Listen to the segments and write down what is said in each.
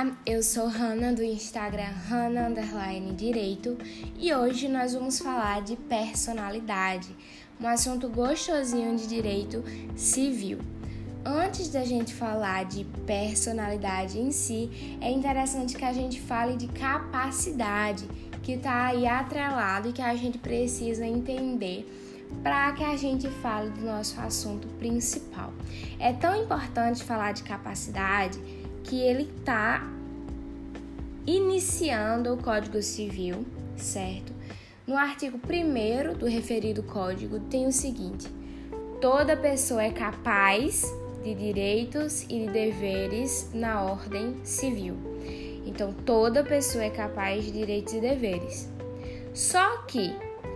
Olá, eu sou Hanna do Instagram Hanna Underline Direito e hoje nós vamos falar de personalidade, um assunto gostosinho de direito civil. Antes da gente falar de personalidade em si, é interessante que a gente fale de capacidade, que está aí atrelado e que a gente precisa entender para que a gente fale do nosso assunto principal. É tão importante falar de capacidade que ele está iniciando o Código Civil, certo? No artigo 1 do referido código tem o seguinte: toda pessoa é capaz de direitos e de deveres na ordem civil. Então, toda pessoa é capaz de direitos e deveres. Só que,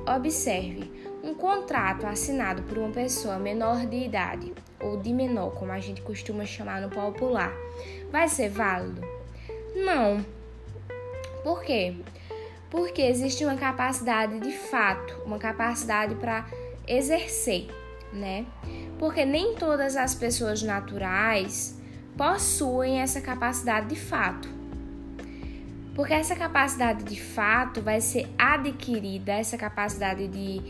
observe, um contrato assinado por uma pessoa menor de idade ou de menor, como a gente costuma chamar no popular, vai ser válido? Não. Por quê? Porque existe uma capacidade de fato, uma capacidade para exercer, né? Porque nem todas as pessoas naturais possuem essa capacidade de fato. Porque essa capacidade de fato vai ser adquirida, essa capacidade de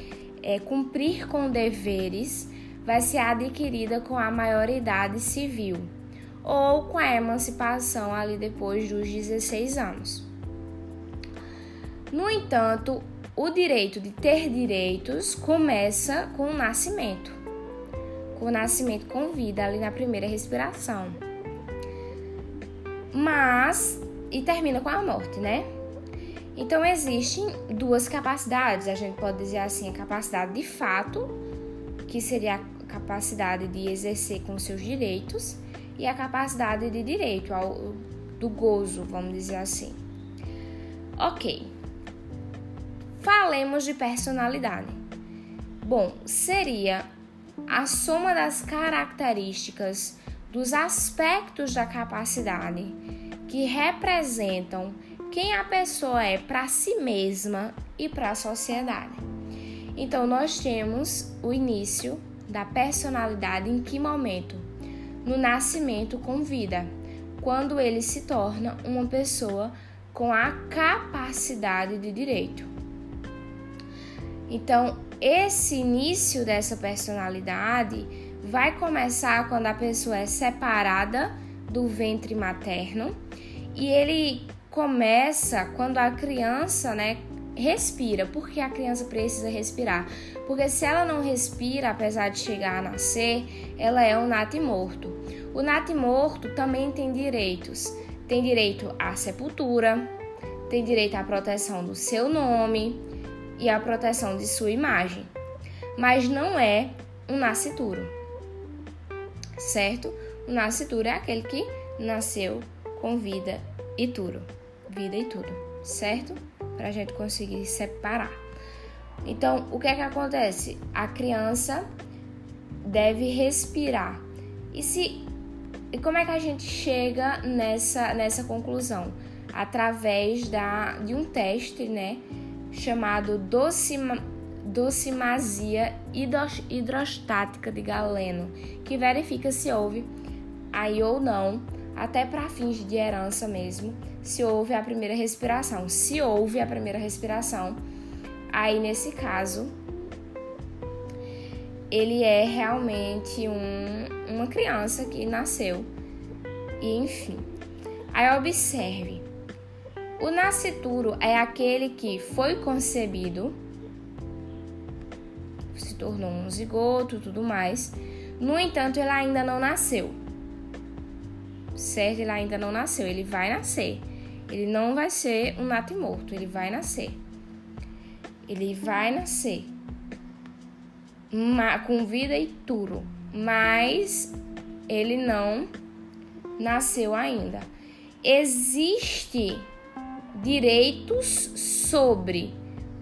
é, cumprir com deveres vai ser adquirida com a maioridade civil ou com a emancipação ali depois dos 16 anos. No entanto, o direito de ter direitos começa com o nascimento, com o nascimento com vida ali na primeira respiração. Mas e termina com a morte, né? Então existem duas capacidades, a gente pode dizer assim, a capacidade de fato, que seria a capacidade de exercer com seus direitos, e a capacidade de direito ao, do gozo, vamos dizer assim. Ok. Falemos de personalidade. Bom, seria a soma das características dos aspectos da capacidade que representam quem a pessoa é para si mesma e para a sociedade. Então, nós temos o início da personalidade em que momento? No nascimento com vida, quando ele se torna uma pessoa com a capacidade de direito. Então, esse início dessa personalidade vai começar quando a pessoa é separada do ventre materno e ele começa quando a criança, né, respira. Por que a criança precisa respirar? Porque se ela não respira, apesar de chegar a nascer, ela é um natimorto. O natimorto também tem direitos. Tem direito à sepultura, tem direito à proteção do seu nome e à proteção de sua imagem. Mas não é um nascituro. Certo? O nascituro é aquele que nasceu com vida e tudo vida e tudo, certo? Para a gente conseguir separar. Então, o que é que acontece? A criança deve respirar. E se e como é que a gente chega nessa nessa conclusão? Através da de um teste, né, chamado docima, docimazia hidrostática de Galeno, que verifica se houve aí ou não até para fins de herança mesmo, se houve a primeira respiração. Se houve a primeira respiração, aí nesse caso ele é realmente um, uma criança que nasceu. E enfim. Aí observe. O nascituro é aquele que foi concebido, se tornou um zigoto, tudo mais. No entanto, ele ainda não nasceu certo? Ele ainda não nasceu, ele vai nascer. Ele não vai ser um natimorto, ele vai nascer. Ele vai nascer com vida e tudo, mas ele não nasceu ainda. Existe direitos sobre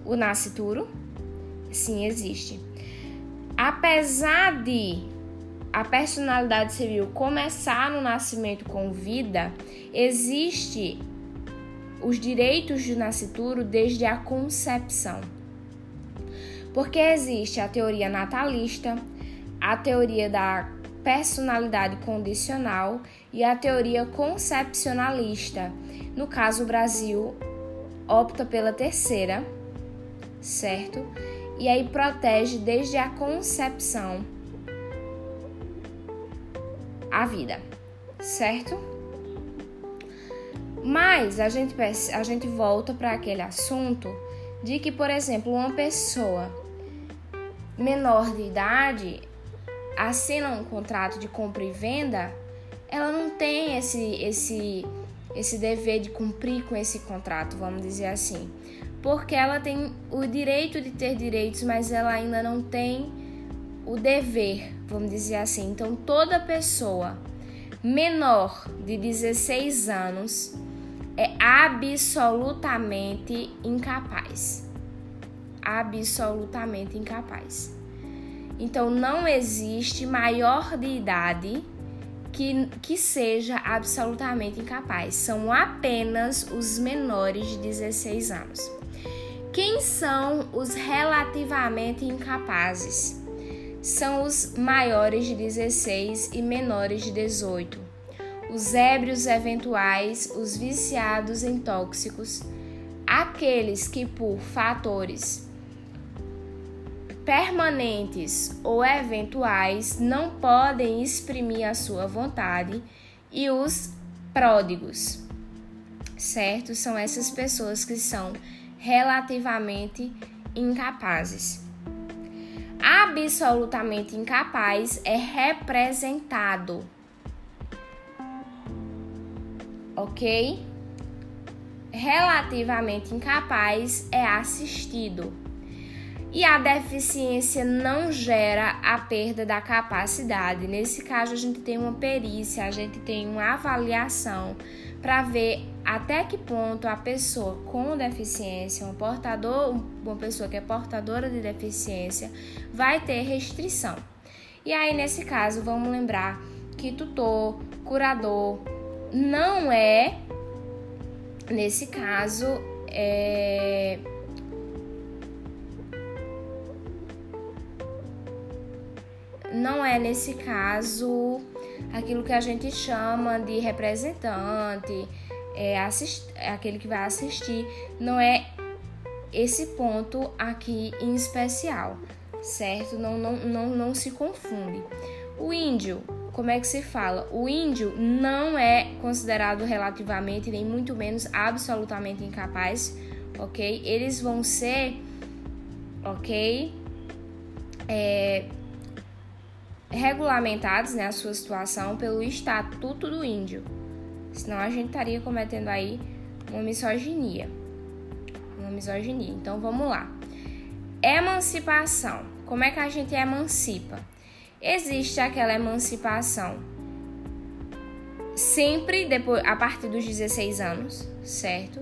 o nascituro? Sim, existe. Apesar de a personalidade civil começar no nascimento com vida, existe os direitos do nascituro desde a concepção. Porque existe a teoria natalista, a teoria da personalidade condicional e a teoria concepcionalista. No caso, o Brasil opta pela terceira, certo? E aí protege desde a concepção a vida, certo? Mas a gente, a gente volta para aquele assunto de que, por exemplo, uma pessoa menor de idade assina um contrato de compra e venda, ela não tem esse, esse, esse dever de cumprir com esse contrato, vamos dizer assim. Porque ela tem o direito de ter direitos, mas ela ainda não tem o dever, vamos dizer assim. Então, toda pessoa menor de 16 anos é absolutamente incapaz. Absolutamente incapaz. Então, não existe maior de idade que, que seja absolutamente incapaz. São apenas os menores de 16 anos. Quem são os relativamente incapazes? São os maiores de 16 e menores de 18. Os ébrios eventuais, os viciados em tóxicos, aqueles que por fatores permanentes ou eventuais não podem exprimir a sua vontade e os pródigos, certo? São essas pessoas que são relativamente incapazes. Absolutamente incapaz é representado, ok? Relativamente incapaz é assistido e a deficiência não gera a perda da capacidade. Nesse caso, a gente tem uma perícia, a gente tem uma avaliação para ver até que ponto a pessoa com deficiência, um portador, uma pessoa que é portadora de deficiência, vai ter restrição. E aí, nesse caso, vamos lembrar que tutor, curador, não é, nesse caso, é, não é nesse caso aquilo que a gente chama de representante, é, assist, é aquele que vai assistir, não é esse ponto aqui em especial, certo? Não, não, não, não se confunde. O índio, como é que se fala? O índio não é considerado relativamente, nem muito menos absolutamente incapaz, ok? Eles vão ser, ok? É, regulamentados, né, a sua situação pelo Estatuto do Índio. Senão a gente estaria cometendo aí uma misoginia. Uma misoginia. Então vamos lá. Emancipação. Como é que a gente emancipa? Existe aquela emancipação sempre depois a partir dos 16 anos, certo?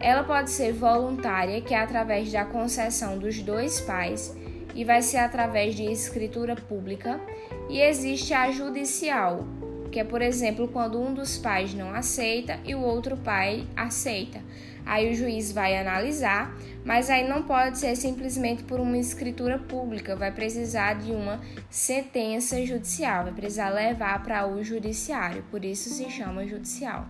Ela pode ser voluntária, que é através da concessão dos dois pais e vai ser através de escritura pública, e existe a judicial, que é, por exemplo, quando um dos pais não aceita e o outro pai aceita. Aí o juiz vai analisar, mas aí não pode ser simplesmente por uma escritura pública, vai precisar de uma sentença judicial, vai precisar levar para o judiciário, por isso se chama judicial.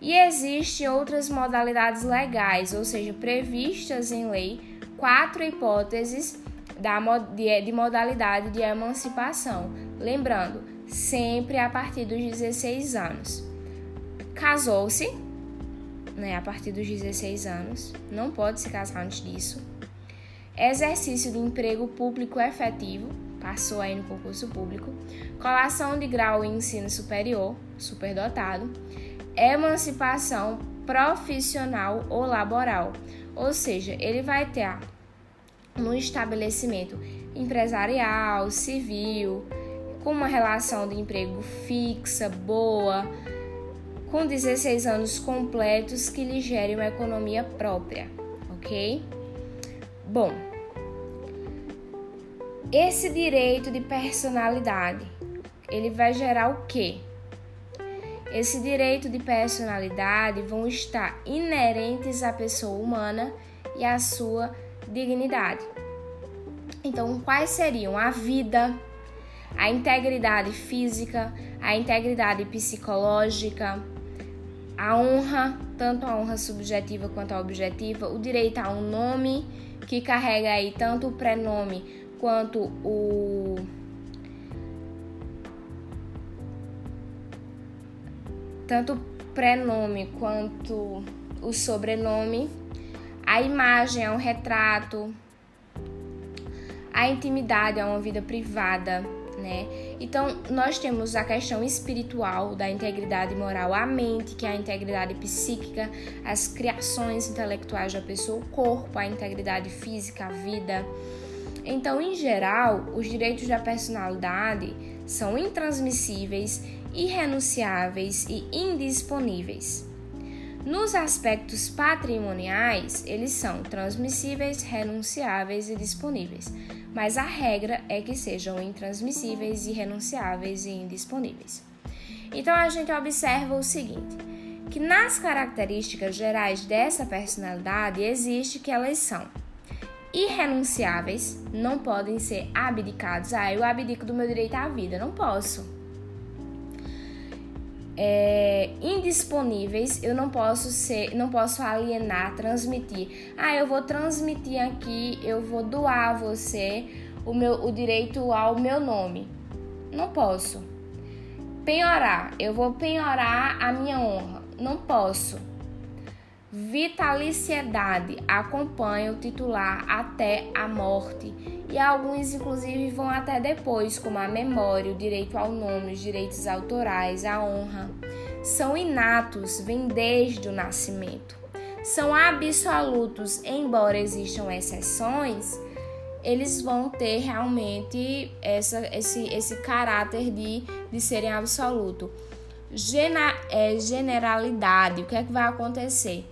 E existem outras modalidades legais, ou seja, previstas em lei, quatro hipóteses da, de, de modalidade de emancipação. Lembrando, sempre a partir dos 16 anos. Casou-se, né, a partir dos 16 anos, não pode se casar antes disso. Exercício de emprego público efetivo, passou aí no concurso público. Colação de grau em ensino superior, superdotado. Emancipação profissional ou laboral, ou seja, ele vai ter no estabelecimento empresarial, civil, com uma relação de emprego fixa, boa, com 16 anos completos que lhe gere uma economia própria, ok? Bom, esse direito de personalidade, ele vai gerar o quê? Esse direito de personalidade vão estar inerentes à pessoa humana e à sua dignidade. Então, quais seriam a vida, a integridade física, a integridade psicológica, a honra, tanto a honra subjetiva quanto a objetiva, o direito a um nome que carrega aí tanto o prenome quanto o tanto o prenome quanto o sobrenome, a imagem é um retrato, a intimidade é uma vida privada, né? Então, nós temos a questão espiritual da integridade moral, a mente, que é a integridade psíquica, as criações intelectuais da pessoa, o corpo, a integridade física, a vida. Então, em geral, os direitos da personalidade são intransmissíveis, irrenunciáveis e indisponíveis. Nos aspectos patrimoniais, eles são transmissíveis, renunciáveis e disponíveis mas a regra é que sejam intransmissíveis, irrenunciáveis e indisponíveis. Então a gente observa o seguinte, que nas características gerais dessa personalidade existe que elas são irrenunciáveis, não podem ser abdicados. Ah, eu abdico do meu direito à vida, não posso é, indisponíveis, eu não posso ser, não posso alienar, transmitir. Ah, eu vou transmitir aqui, eu vou doar a você o meu o direito ao meu nome. Não posso. Penhorar, eu vou penhorar a minha honra. Não posso. Vitaliciedade acompanha o titular até a morte e alguns inclusive vão até depois, como a memória, o direito ao nome, os direitos autorais, a honra. São inatos, vêm desde o nascimento. São absolutos, embora existam exceções, eles vão ter realmente essa, esse, esse caráter de, de serem absoluto. Gena, é, generalidade, o que é que vai acontecer?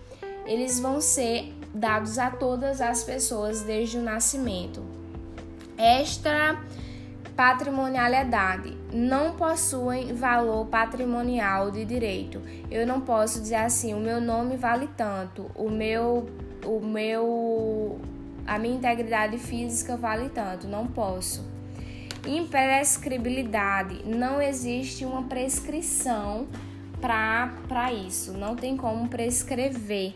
Eles vão ser dados a todas as pessoas desde o nascimento extra patrimonialidade não possuem valor patrimonial de direito. Eu não posso dizer assim, o meu nome vale tanto, o meu o meu a minha integridade física vale tanto, não posso. Imprescribilidade, não existe uma prescrição para isso, não tem como prescrever.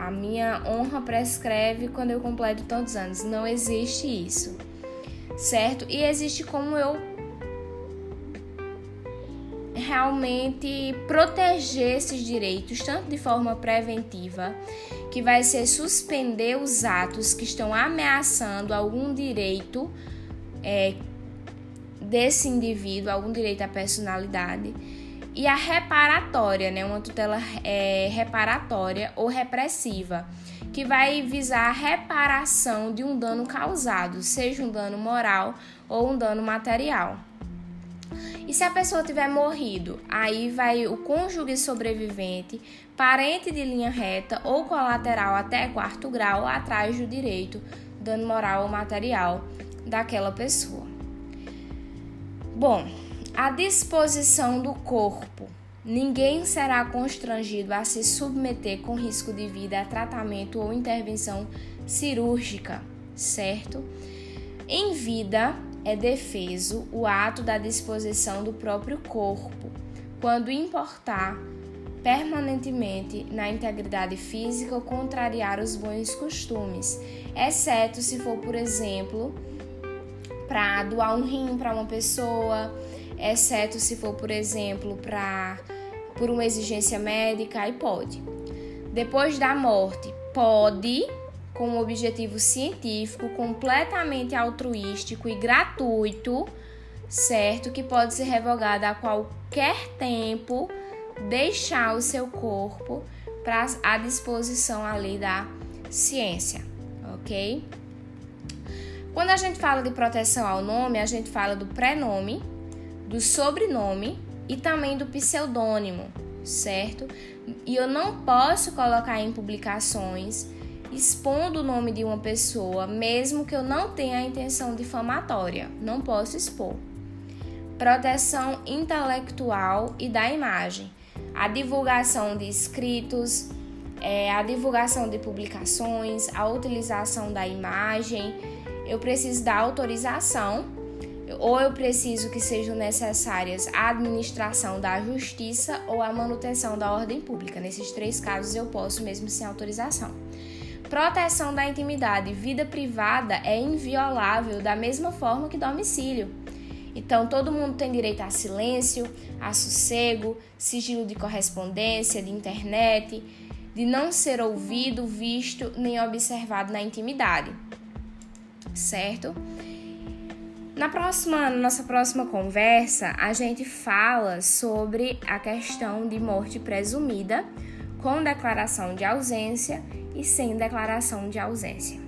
A minha honra prescreve quando eu completo tantos anos, não existe isso certo? E existe como eu realmente proteger esses direitos, tanto de forma preventiva, que vai ser suspender os atos que estão ameaçando algum direito é, desse indivíduo, algum direito à personalidade, e a reparatória, né, uma tutela é, reparatória ou repressiva que vai visar a reparação de um dano causado, seja um dano moral ou um dano material. E se a pessoa tiver morrido, aí vai o cônjuge sobrevivente, parente de linha reta ou colateral até quarto grau atrás do direito, dano moral ou material daquela pessoa. Bom, a disposição do corpo Ninguém será constrangido a se submeter com risco de vida a tratamento ou intervenção cirúrgica, certo? Em vida, é defeso o ato da disposição do próprio corpo, quando importar permanentemente na integridade física ou contrariar os bons costumes, exceto se for, por exemplo, para doar um rim para uma pessoa, exceto se for, por exemplo, para por uma exigência médica, aí pode. Depois da morte, pode, com um objetivo científico completamente altruístico e gratuito, certo? Que pode ser revogado a qualquer tempo, deixar o seu corpo para à disposição ali da ciência, ok? Quando a gente fala de proteção ao nome, a gente fala do prenome, do sobrenome e também do pseudônimo, certo? E eu não posso colocar em publicações expondo o nome de uma pessoa, mesmo que eu não tenha a intenção difamatória. Não posso expor. Proteção intelectual e da imagem. A divulgação de escritos, é, a divulgação de publicações, a utilização da imagem. Eu preciso da autorização ou eu preciso que sejam necessárias a administração da justiça ou a manutenção da ordem pública. Nesses três casos eu posso mesmo sem autorização. Proteção da intimidade. Vida privada é inviolável da mesma forma que domicílio. Então, todo mundo tem direito a silêncio, a sossego, sigilo de correspondência, de internet, de não ser ouvido, visto nem observado na intimidade. Certo? Na próxima, nossa próxima conversa, a gente fala sobre a questão de morte presumida com declaração de ausência e sem declaração de ausência.